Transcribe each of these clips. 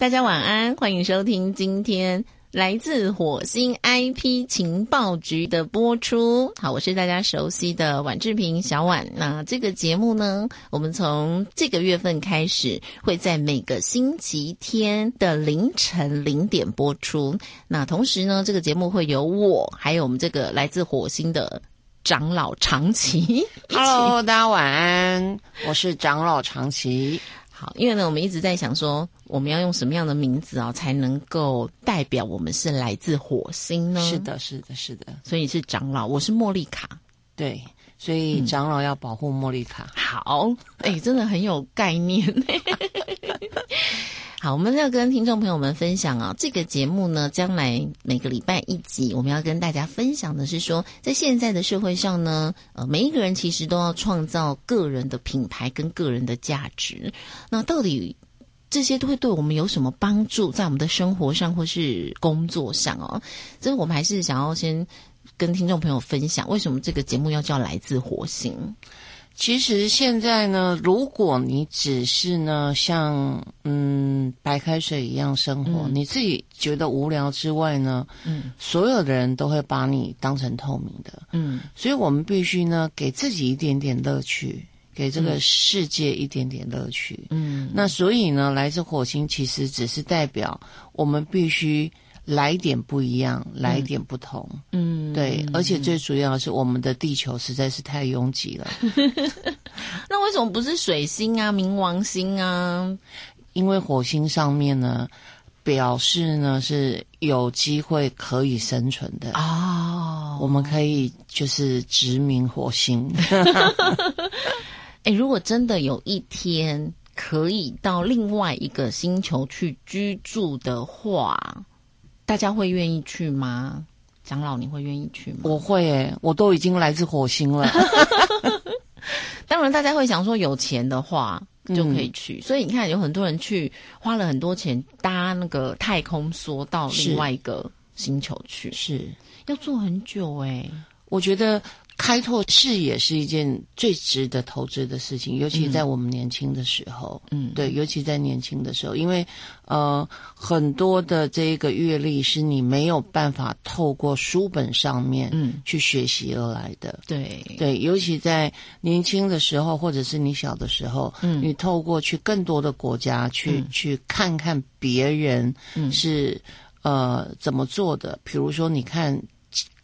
大家晚安，欢迎收听今天来自火星 IP 情报局的播出。好，我是大家熟悉的婉志平小婉。那这个节目呢，我们从这个月份开始会在每个星期天的凌晨零点播出。那同时呢，这个节目会有我，还有我们这个来自火星的长老长崎。Hello，大家晚安，我是长老长崎。好，因为呢，我们一直在想说，我们要用什么样的名字啊，才能够代表我们是来自火星呢？是，的，是的，是的，所以是长老，我是茉莉卡。对，所以长老要保护茉莉卡。好，哎、真的很有概念。好，我们要跟听众朋友们分享啊，这个节目呢，将来每个礼拜一集，我们要跟大家分享的是说，在现在的社会上呢，呃，每一个人其实都要创造个人的品牌跟个人的价值。那到底这些都会对我们有什么帮助，在我们的生活上或是工作上哦？所以我们还是想要先跟听众朋友分享，为什么这个节目要叫来自火星？其实现在呢，如果你只是呢像嗯白开水一样生活，嗯。你自己觉得无聊之外呢，嗯。所有的人都会把你当成透明的。嗯。所以我们必须呢给自己一点点乐趣，给这个世界一点点乐趣。嗯，那所以呢，来自火星其实只是代表我们必须来点不一样，来点不同。嗯对，而且最主要的是我们的地球实在是太拥挤了，那为什么不是水星啊、冥王星啊？因为火星上面呢，表示呢是有机会可以生存的。哦，我们可以就是殖民火星，哎，如果真的有一天可以到另外一个星球去居住的话，大家会愿意去吗？长老，你会愿意去吗？我会诶，我都已经来自火星了。当然，大家会想说，有钱的话就可以去。所以你看，有很多人去花了很多钱搭那个太空梭到另外一个星球去，是，要坐很久哎、我觉得开拓视野是一件最值得投资的事情，尤其在我们年轻的时候。嗯，对，尤其在年轻的时候，因为呃，很多的这个阅历是你没有办法透过书本上面嗯，去学习而来的。对，对，尤其在年轻的时候，或者是你小的时候，嗯。你透过去更多的国家去、嗯。去看看别人嗯。是、呃怎么做的，比如说你看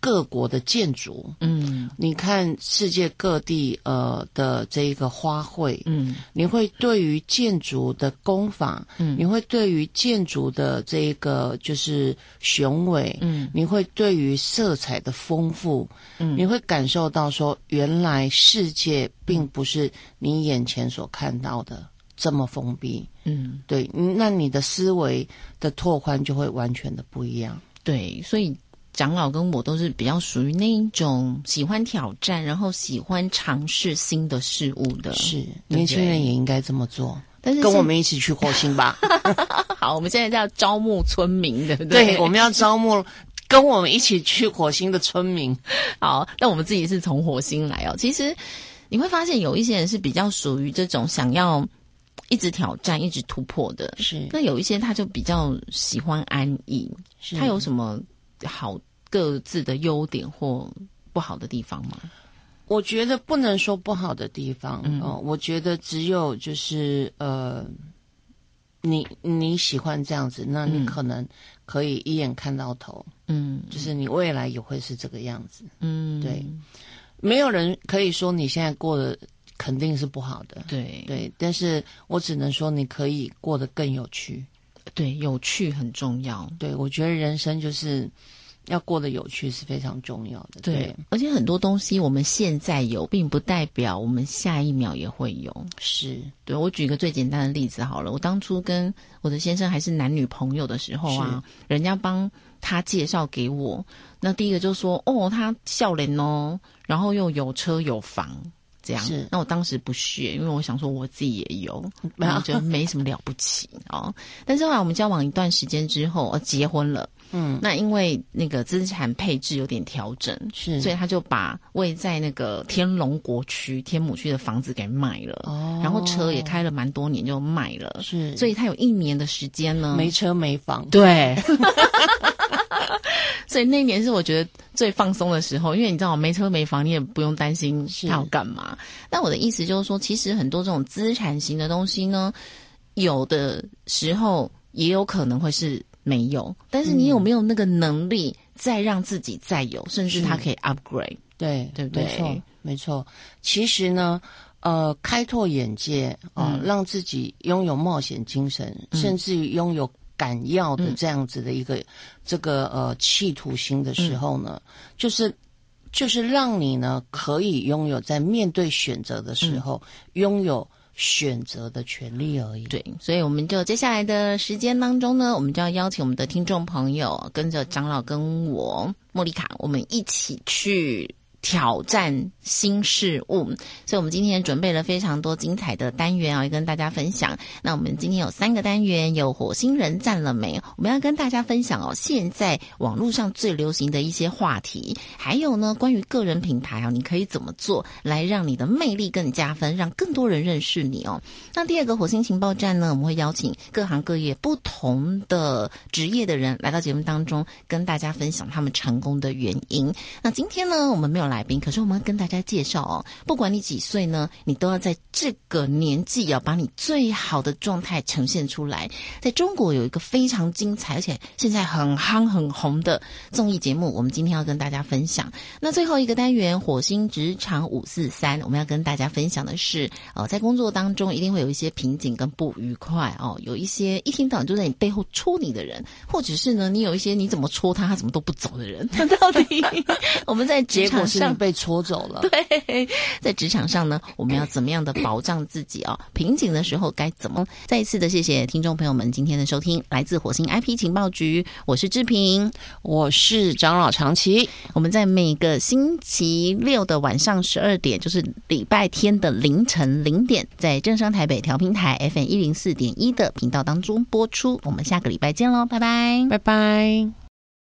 各国的建筑，嗯你看世界各地呃的这一个花卉，嗯你会对于建筑的工法，嗯你会对于建筑的这一个就是雄伟，嗯你会对于色彩的丰富，嗯你会感受到说，原来世界并不是你眼前所看到的这么封闭。嗯，对，嗯那你的思维的拓宽就会完全的不一样。对，所以。长老跟我都是比较属于那一种喜欢挑战，然后喜欢尝试新的事物的。是，对年轻人也应该这么做，但是跟我们一起去火星吧。好，我们现在叫招募村民，对不对？对，我们要招募跟我们一起去火星的村民。好，那我们自己是从火星来哦。其实你会发现有一些人是比较属于这种想要一直挑战、一直突破的，是那有一些他就比较喜欢安逸。是他有什么好各自的优点或不好的地方吗？我觉得不能说不好的地方，嗯哦，我觉得只有就是呃，你你喜欢这样子，那你嗯可能可以一眼看到头，嗯，就是你未来也会是这个样子。嗯，对没有人可以说你现在过得肯定是不好的，对对，但是我只能说你可以过得更有趣。对，有趣很重要。对我觉得人生就是要过得有趣是非常重要的。对，而且很多东西我们现在有，并不代表我们下一秒也会有。是对我举一个最简单的例子好了，我当初跟我的先生还是男女朋友的时候啊，人家帮他介绍给我，那第一个就说哦，他笑脸哦，然后又有车有房。这样。是，那我当时不屑，因为我想说我自己也有，然后觉得没什么了不起哦。但是后来我们交往一段时间之后，呃，结婚了，嗯，那因为那个资产配置有点调整，是，所以他就把位在那个天龙国区天母区的房子给卖了，哦然后车也开了蛮多年就卖了，是，所以他有一年的时间呢，没车没房，对。所以那一年是我觉得最放松的时候，因为你知道没车没房，你也不用担心是他要干嘛。但我的意思就是说，其实很多这种资产型的东西呢，有的时候也有可能会是没有，但是你有没有那个能力再让自己再有，甚至它可以 upgrade？对对不对没错，没错。其实呢，呃，开拓眼界啊、嗯让自己拥有冒险精神，甚至于拥有敢要的这样子的一个、这个呃企图心的时候呢，就是。就是让你呢可以拥有在面对选择的时候，拥有选择的权利而已。对，所以我们就接下来的时间当中呢，我们就要邀请我们的听众朋友，跟着长老跟我莫莉卡，我们一起去挑战新事物。所以，我们今天准备了非常多精彩的单元啊，要跟大家分享。那我们今天有三个单元，有火星人赞了没？我们要跟大家分享哦，现在网络上最流行的一些话题，还有呢，关于个人品牌啊，你可以怎么做来让你的魅力更加分，让更多人认识你哦。那第二个火星情报站呢，我们会邀请各行各业不同的职业的人来到节目当中，跟大家分享他们成功的原因。那今天呢，我们没有来宾，可是我们要跟大家介绍哦，不管你几岁呢，你都要在这个年纪要把你最好的状态呈现出来。在中国有一个非常精彩，而且现在很夯很红的综艺节目，我们今天要跟大家分享。那最后一个单元《火星职场五四三》，我们要跟大家分享的是，呃，在工作当中一定会有一些瓶颈跟不愉快哦，有一些一天到晚就在你背后戳你的人，或者是呢，你有一些你怎么戳他，他怎么都不走的人。那 到底 我们在职结果场上被戳走了。对，在职场上呢，我们要怎么样的保障自己哦？瓶颈的时候该怎么？再一次的谢谢听众朋友们今天的收听，来自火星 IP 情报局，我是志平。我是长老长崎，我们在每个星期六的晚上十二点，就是礼拜天的凌晨零点，在正商台北调频台 FM 一零四点一的频道当中播出。我们下个礼拜见喽，拜拜。拜拜。